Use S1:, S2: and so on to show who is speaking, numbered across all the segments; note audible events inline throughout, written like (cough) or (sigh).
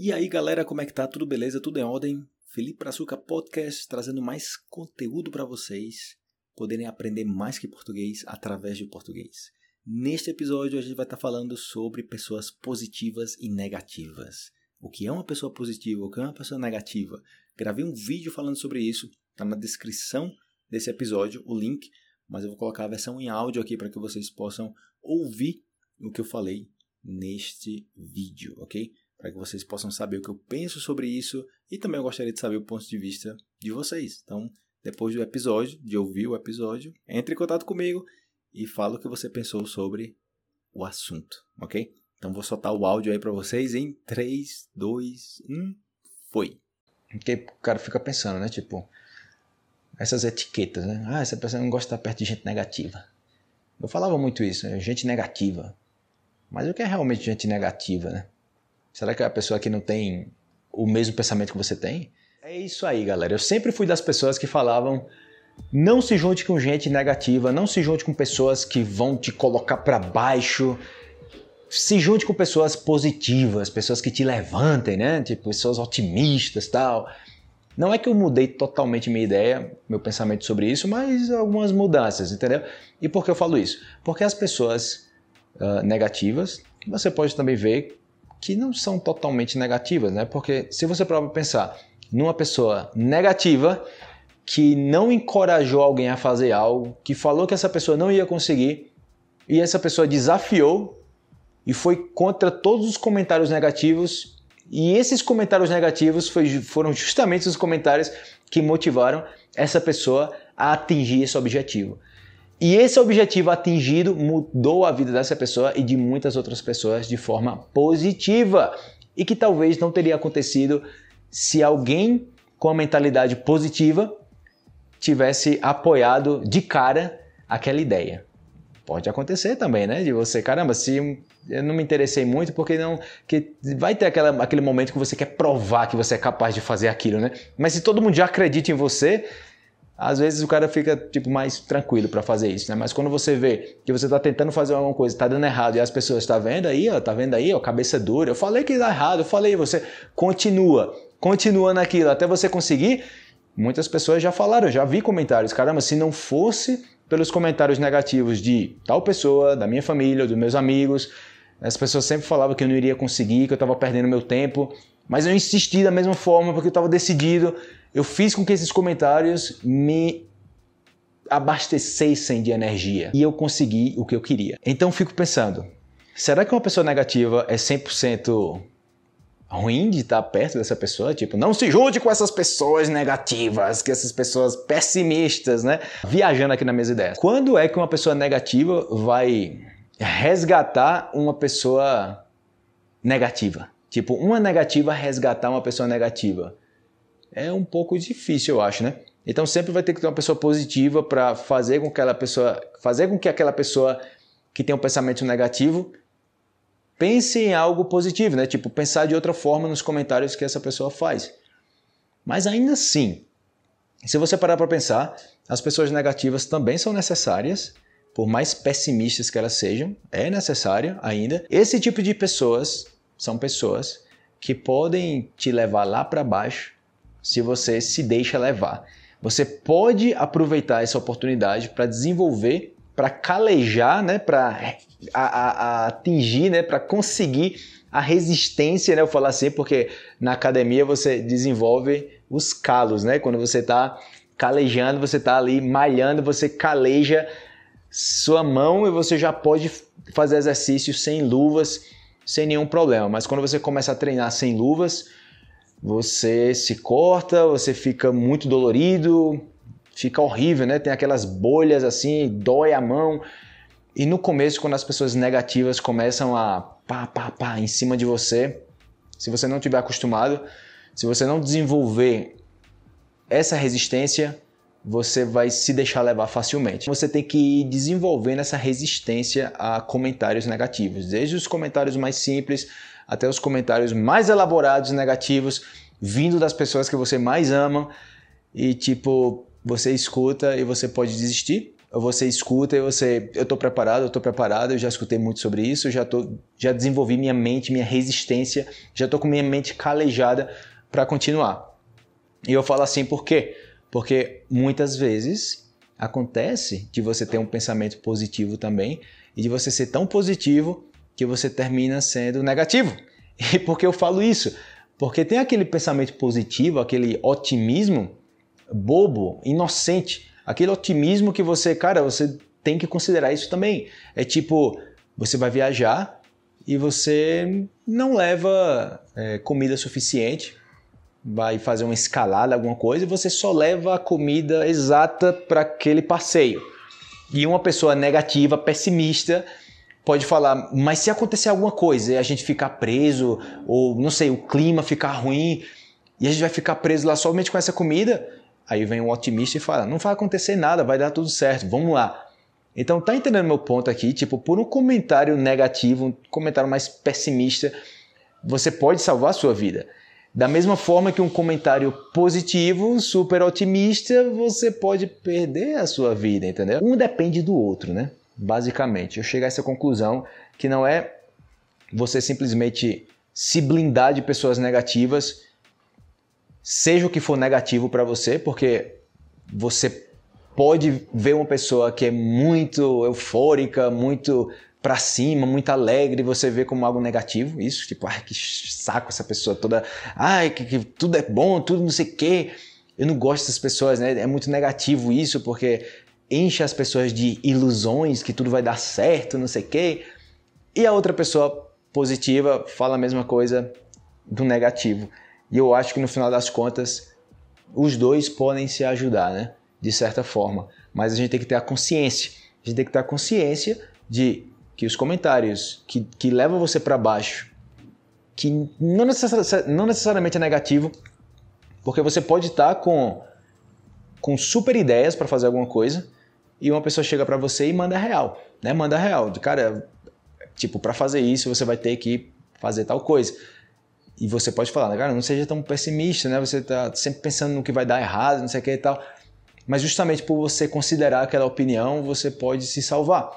S1: E aí galera, como é que tá? Tudo beleza? Tudo em ordem? Felipe Açúcar Podcast trazendo mais conteúdo para vocês poderem aprender mais que português através de português. Neste episódio a gente vai estar tá falando sobre pessoas positivas e negativas. O que é uma pessoa positiva, o que é uma pessoa negativa. Gravei um vídeo falando sobre isso, tá na descrição desse episódio, o link, mas eu vou colocar a versão em áudio aqui para que vocês possam ouvir o que eu falei neste vídeo, ok? Para que vocês possam saber o que eu penso sobre isso e também eu gostaria de saber o ponto de vista de vocês. Então, depois do episódio, de ouvir o episódio, entre em contato comigo e fala o que você pensou sobre o assunto, ok? Então vou soltar o áudio aí para vocês em 3, 2, 1, foi.
S2: Porque o cara fica pensando, né? Tipo, essas etiquetas, né? Ah, essa pessoa não gosta de estar perto de gente negativa. Eu falava muito isso, né? gente negativa. Mas o que é realmente gente negativa, né? Será que é a pessoa que não tem o mesmo pensamento que você tem? É isso aí, galera. Eu sempre fui das pessoas que falavam não se junte com gente negativa, não se junte com pessoas que vão te colocar para baixo. Se junte com pessoas positivas, pessoas que te levantem, né? Tipo, pessoas otimistas, tal. Não é que eu mudei totalmente minha ideia, meu pensamento sobre isso, mas algumas mudanças, entendeu? E por que eu falo isso? Porque as pessoas uh, negativas, você pode também ver que não são totalmente negativas, né? Porque se você prova pensar numa pessoa negativa que não encorajou alguém a fazer algo, que falou que essa pessoa não ia conseguir e essa pessoa desafiou e foi contra todos os comentários negativos e esses comentários negativos foi, foram justamente os comentários que motivaram essa pessoa a atingir esse objetivo. E esse objetivo atingido mudou a vida dessa pessoa e de muitas outras pessoas de forma positiva. E que talvez não teria acontecido se alguém com a mentalidade positiva tivesse apoiado de cara aquela ideia. Pode acontecer também, né? De você, caramba, se eu não me interessei muito porque não que vai ter aquela, aquele momento que você quer provar que você é capaz de fazer aquilo, né? Mas se todo mundo já acredita em você, às vezes o cara fica tipo mais tranquilo para fazer isso, né? Mas quando você vê que você está tentando fazer alguma coisa, está dando errado e as pessoas estão tá vendo aí, ó, tá vendo aí, ó, cabeça dura. Eu falei que dá errado, eu falei, você continua, continua naquilo até você conseguir. Muitas pessoas já falaram, já vi comentários, caramba, se não fosse pelos comentários negativos de tal pessoa, da minha família, dos meus amigos, as pessoas sempre falavam que eu não iria conseguir, que eu estava perdendo meu tempo, mas eu insisti da mesma forma porque eu estava decidido eu fiz com que esses comentários me abastecessem de energia e eu consegui o que eu queria. Então fico pensando, será que uma pessoa negativa é 100% ruim de estar perto dessa pessoa? Tipo, não se junte com essas pessoas negativas, que essas pessoas pessimistas, né? Viajando aqui nas minhas ideias. Quando é que uma pessoa negativa vai resgatar uma pessoa negativa? Tipo, uma negativa resgatar uma pessoa negativa é um pouco difícil, eu acho, né? Então sempre vai ter que ter uma pessoa positiva para fazer com que aquela pessoa, fazer com que aquela pessoa que tem um pensamento negativo pense em algo positivo, né? Tipo, pensar de outra forma nos comentários que essa pessoa faz. Mas ainda assim, se você parar para pensar, as pessoas negativas também são necessárias, por mais pessimistas que elas sejam, é necessário ainda. Esse tipo de pessoas são pessoas que podem te levar lá para baixo se você se deixa levar. Você pode aproveitar essa oportunidade para desenvolver, para calejar, né, para atingir, né, para conseguir a resistência, né, eu falo assim, porque na academia você desenvolve os calos, né, quando você está calejando, você está ali malhando, você caleja sua mão e você já pode fazer exercícios sem luvas, sem nenhum problema. Mas quando você começa a treinar sem luvas, você se corta, você fica muito dolorido, fica horrível, né? Tem aquelas bolhas assim, dói a mão. E no começo, quando as pessoas negativas começam a pá, pá, pá em cima de você, se você não tiver acostumado, se você não desenvolver essa resistência, você vai se deixar levar facilmente. Você tem que ir desenvolvendo essa resistência a comentários negativos, desde os comentários mais simples até os comentários mais elaborados negativos vindo das pessoas que você mais ama e tipo, você escuta e você pode desistir você escuta e você, eu estou preparado, eu estou preparado, eu já escutei muito sobre isso, já tô, já desenvolvi minha mente, minha resistência, já estou com minha mente calejada para continuar. E eu falo assim por quê? Porque muitas vezes acontece de você ter um pensamento positivo também e de você ser tão positivo que você termina sendo negativo. (laughs) E por que eu falo isso? Porque tem aquele pensamento positivo, aquele otimismo bobo, inocente, aquele otimismo que você, cara, você tem que considerar isso também. É tipo, você vai viajar e você não leva é, comida suficiente, vai fazer uma escalada, alguma coisa, e você só leva a comida exata para aquele passeio. E uma pessoa negativa, pessimista, pode falar, mas se acontecer alguma coisa a gente ficar preso, ou não sei, o clima ficar ruim, e a gente vai ficar preso lá somente com essa comida, aí vem um otimista e fala, não vai acontecer nada, vai dar tudo certo, vamos lá. Então tá entendendo meu ponto aqui? Tipo, por um comentário negativo, um comentário mais pessimista, você pode salvar a sua vida. Da mesma forma que um comentário positivo, super otimista, você pode perder a sua vida, entendeu? Um depende do outro, né? Basicamente. Eu chego a essa conclusão que não é você simplesmente se blindar de pessoas negativas, seja o que for negativo para você, porque você pode ver uma pessoa que é muito eufórica, muito para cima, muito alegre, você vê como algo negativo, isso, tipo, ai, que saco essa pessoa toda, ai, que, que tudo é bom, tudo não sei o quê. Eu não gosto dessas pessoas, né? É muito negativo isso, porque enche as pessoas de ilusões que tudo vai dar certo, não sei o quê. E a outra pessoa positiva fala a mesma coisa do negativo. E eu acho que no final das contas, os dois podem se ajudar, né? De certa forma. Mas a gente tem que ter a consciência. A gente tem que ter a consciência de que os comentários que, que levam você para baixo, que não, necessari não necessariamente é negativo, porque você pode estar com, com super ideias para fazer alguma coisa, e uma pessoa chega para você e manda real, né? Manda real, de cara, tipo, para fazer isso você vai ter que fazer tal coisa. E você pode falar, cara, não seja tão pessimista, né? Você tá sempre pensando no que vai dar errado, não sei o que e tal. Mas justamente por você considerar aquela opinião, você pode se salvar.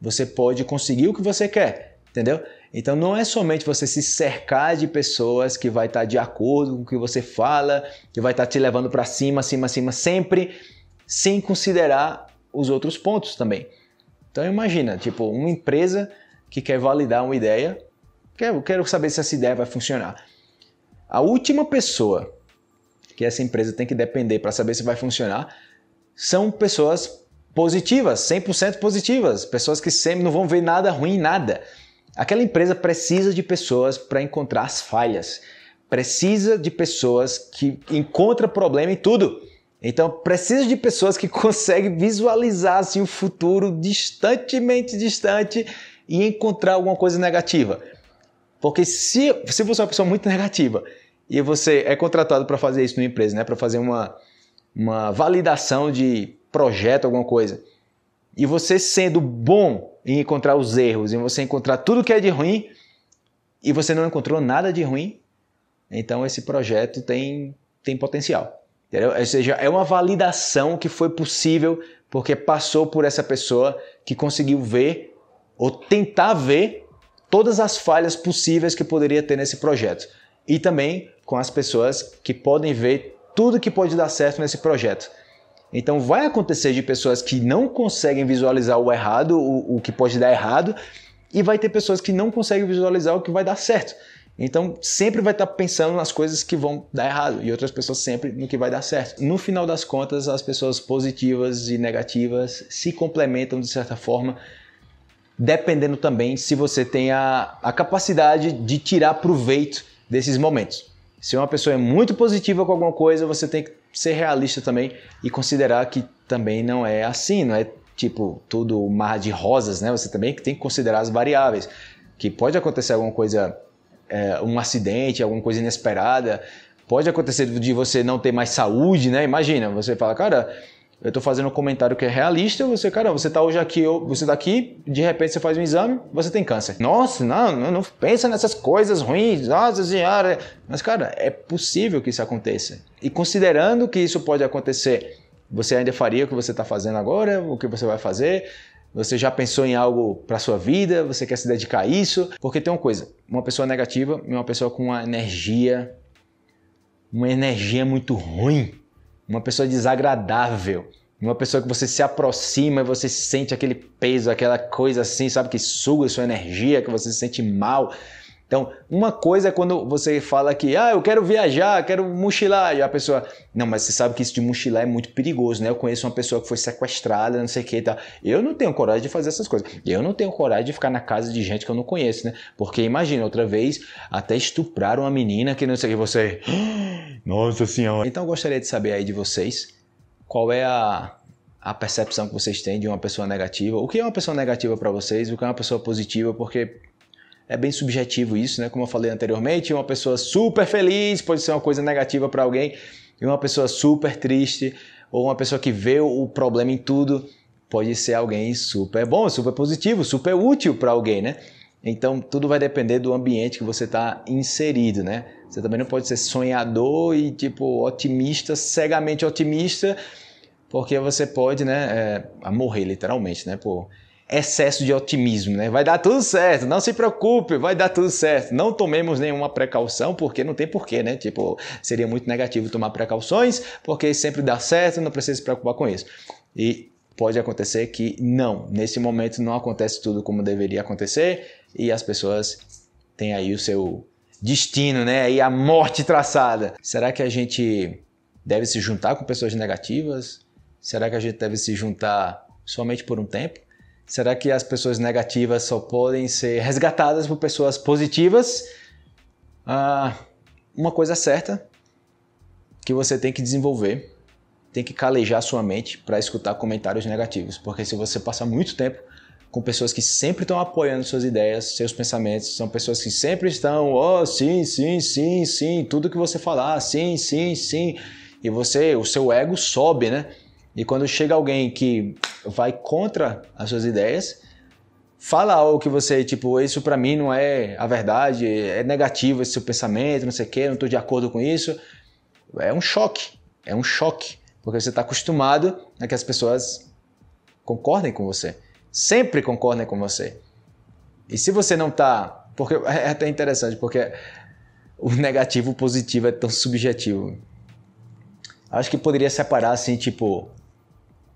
S2: Você pode conseguir o que você quer, entendeu? Então não é somente você se cercar de pessoas que vai estar de acordo com o que você fala, que vai estar te levando para cima, cima, cima sempre, sem considerar os outros pontos também. Então imagina, tipo, uma empresa que quer validar uma ideia, quero, quero saber se essa ideia vai funcionar. A última pessoa que essa empresa tem que depender para saber se vai funcionar são pessoas positivas, 100% positivas, pessoas que sempre não vão ver nada ruim, nada. Aquela empresa precisa de pessoas para encontrar as falhas, precisa de pessoas que encontram problema em tudo. Então precisa de pessoas que (laughs) conseguem visualizar assim, o futuro distantemente distante e encontrar alguma coisa negativa. Porque se, se você é uma pessoa muito negativa e você é contratado para fazer isso numa empresa, né, para fazer uma, uma validação de projeto, alguma coisa, e você sendo bom em encontrar os erros, em você encontrar tudo que é de ruim, e você não encontrou nada de ruim, então esse projeto tem, tem potencial. Entendeu? Ou seja, é uma validação que foi possível porque passou por essa pessoa que conseguiu ver ou tentar ver todas as falhas possíveis que poderia ter nesse projeto. E também com as pessoas que podem ver tudo que pode dar certo nesse projeto. Então vai acontecer de pessoas que não conseguem visualizar o errado, o, o que pode dar errado, e vai ter pessoas que não conseguem visualizar o que vai dar certo. Então, sempre vai estar pensando nas coisas que vão dar errado e outras pessoas sempre no que vai dar certo. No final das contas, as pessoas positivas e negativas se complementam de certa forma, dependendo também se você tem a, a capacidade de tirar proveito desses momentos. Se uma pessoa é muito positiva com alguma coisa, você tem que ser realista também e considerar que também não é assim, não é tipo tudo mar de rosas, né? Você também tem que considerar as variáveis, que pode acontecer alguma coisa é, um acidente, alguma coisa inesperada. Pode acontecer de você não ter mais saúde, né? Imagina, você fala, cara, eu estou fazendo um comentário que é realista, você, cara, você está hoje aqui, você está aqui, de repente você faz um exame, você tem câncer. Nossa, não, não, não pensa nessas coisas ruins, nossa senhora. Mas, cara, é possível que isso aconteça. E considerando que isso pode acontecer Você ainda faria o que você está fazendo agora? O que você vai fazer? Você já pensou em algo para sua vida? Você quer se dedicar a isso? Porque tem uma coisa: uma pessoa negativa é uma pessoa com uma energia, uma energia muito ruim, uma pessoa desagradável, uma pessoa que você se aproxima e você sente aquele peso, aquela coisa assim, sabe, que suga sua energia, que você se sente mal. Então, uma coisa é quando você fala que, ah, eu quero viajar, quero mochilar, e a pessoa, não, mas você sabe que isso de mochilar é muito perigoso, né? Eu conheço uma pessoa que foi sequestrada, não sei o que e tal. Eu não tenho coragem de fazer essas coisas. Eu não tenho coragem de ficar na casa de gente que eu não conheço, né? Porque imagina, outra vez, até estupraram uma menina que não sei o que, você. Nossa senhora. Então, eu gostaria de saber aí de vocês qual é a, a percepção que vocês têm de uma pessoa negativa. O que é uma pessoa negativa para vocês? O que é uma pessoa positiva? Porque é bem subjetivo isso, né? Como eu falei anteriormente, uma pessoa super feliz pode ser uma coisa negativa para alguém, e uma pessoa super triste ou uma pessoa que vê o problema em tudo pode ser alguém super bom, super positivo, super útil para alguém, né? Então tudo vai depender do ambiente que você está inserido, né? Você também não pode ser sonhador e tipo otimista, cegamente otimista, porque você pode, né, é, morrer literalmente, né? Por excesso de otimismo, né? Vai dar tudo certo, não se preocupe, vai dar tudo certo. Não tomemos nenhuma precaução, porque não tem porquê, né? Tipo, seria muito negativo tomar precauções, porque sempre dá certo, não precisa se preocupar com isso. E pode acontecer que não, nesse momento não acontece tudo como deveria acontecer e as pessoas têm aí o seu destino, né? E a morte traçada. Será que a gente deve se juntar com pessoas negativas? Será que a gente deve se juntar somente por um tempo? Será que as pessoas negativas só podem ser resgatadas por pessoas positivas? Ah, uma coisa certa que você tem que desenvolver, tem que calejar sua mente para escutar comentários negativos, porque se você passar muito tempo com pessoas que sempre estão apoiando suas ideias, seus pensamentos, são pessoas que sempre estão, oh, sim, sim, sim, sim, tudo que você falar, sim, sim, sim, e você, o seu ego sobe, né? E quando chega alguém que vai contra as suas ideias, fala algo que você, tipo, isso para mim não é a verdade, é negativo esse seu pensamento, não sei o quê, não estou de acordo com isso. É um choque, é um choque, porque você está acostumado a que as pessoas concordem com você, sempre concordem com você. E se você não está, porque (laughs) é até interessante, porque o negativo e o positivo é tão subjetivo. Acho que poderia separar assim, tipo,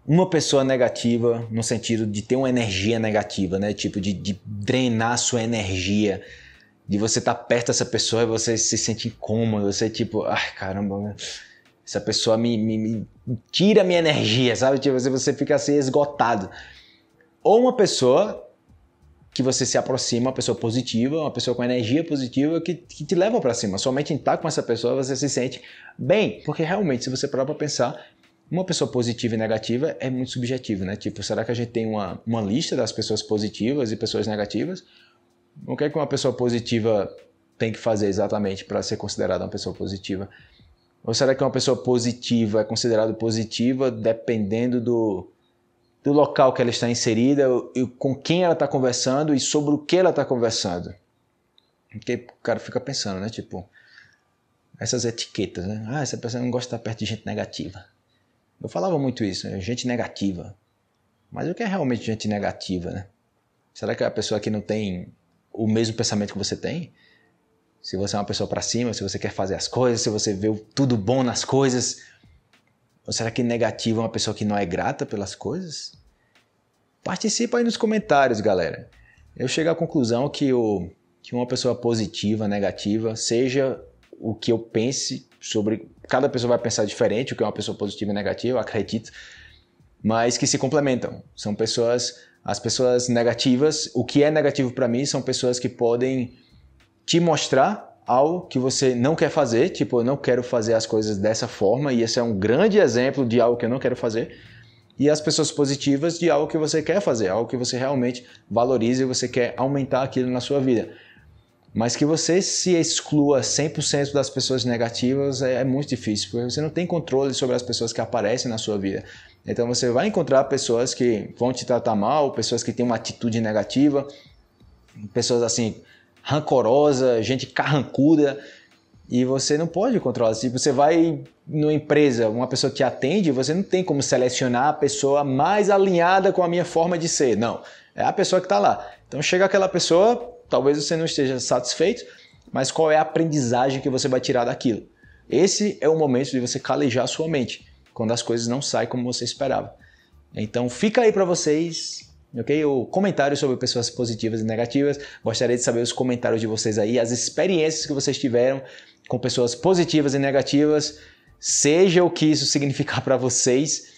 S2: uma pessoa negativa no sentido de ter uma energia negativa, né? Tipo, de, de drenar sua energia, de você estar tá perto dessa pessoa e você se sente incômodo, você tipo, ai caramba, essa pessoa me, me, me tira minha energia, sabe? Tipo, você, você fica assim esgotado. Ou uma pessoa que você se aproxima, uma pessoa positiva, uma pessoa com energia positiva que, que te leva para cima. Somente em estar com essa pessoa você se sente bem, porque realmente, se você parar para pensar, uma pessoa positiva e negativa é muito subjetivo, né? Tipo, será que a gente tem uma, uma lista das pessoas positivas e pessoas negativas? O que é que uma pessoa positiva tem que fazer exatamente para ser considerada uma pessoa positiva? Ou será que uma pessoa positiva é considerada positiva dependendo do, do local que ela está inserida e com quem ela está conversando e sobre o que ela está conversando? Porque o cara fica pensando, né? Tipo, essas etiquetas, né? Ah, essa pessoa não gosta de estar perto de gente negativa. Eu falava muito isso, né? gente negativa. Mas o que é realmente gente negativa, né? Será que é a pessoa que não tem o mesmo pensamento que você tem? Se você é uma pessoa para cima, se você quer fazer as coisas, se você vê tudo bom nas coisas, ou será que negativa é uma pessoa que não é grata pelas coisas? Participa aí nos comentários, galera. Eu chego à conclusão que, o, que uma pessoa positiva, negativa, seja o que eu pense sobre. Cada pessoa vai pensar diferente, o que é uma pessoa positiva e negativa, acredito, mas que se complementam. São pessoas. As pessoas negativas, o que é negativo para mim são pessoas que podem te mostrar algo que você não quer fazer, tipo, eu não quero fazer as coisas dessa forma, e esse é um grande exemplo de algo que eu não quero fazer. E as pessoas positivas de algo que você quer fazer, algo que você realmente valoriza e você quer aumentar aquilo na sua vida. Mas que você se exclua 100% das pessoas negativas é, é, muito difícil, porque você não tem controle sobre as pessoas que aparecem na sua vida. Então você vai encontrar pessoas que vão te tratar mal, pessoas que têm uma atitude negativa, pessoas assim rancorosa, gente carrancuda, E você não pode controlar. Se você vai numa empresa, uma pessoa te atende, você não tem como selecionar a pessoa mais alinhada com a minha forma de ser. Não. É a pessoa que está lá. Então chega aquela pessoa, talvez você não esteja satisfeito, mas qual é a aprendizagem que você vai tirar daquilo? Esse é o momento de você calejar sua mente, quando as coisas não saem como você esperava. Então fica aí para vocês ok? O comentário sobre pessoas positivas e negativas. Gostaria de saber os comentários de vocês aí, as experiências que vocês tiveram com pessoas positivas e negativas, seja o que isso significar para vocês.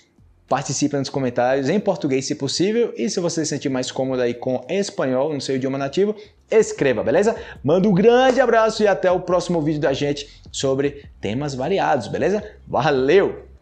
S2: Participe nos comentários em português, se possível, e se você se sentir mais cômodo aí com espanhol no seu idioma nativo, escreva, beleza? Manda um grande abraço e até o próximo vídeo da gente sobre temas variados, beleza? Valeu!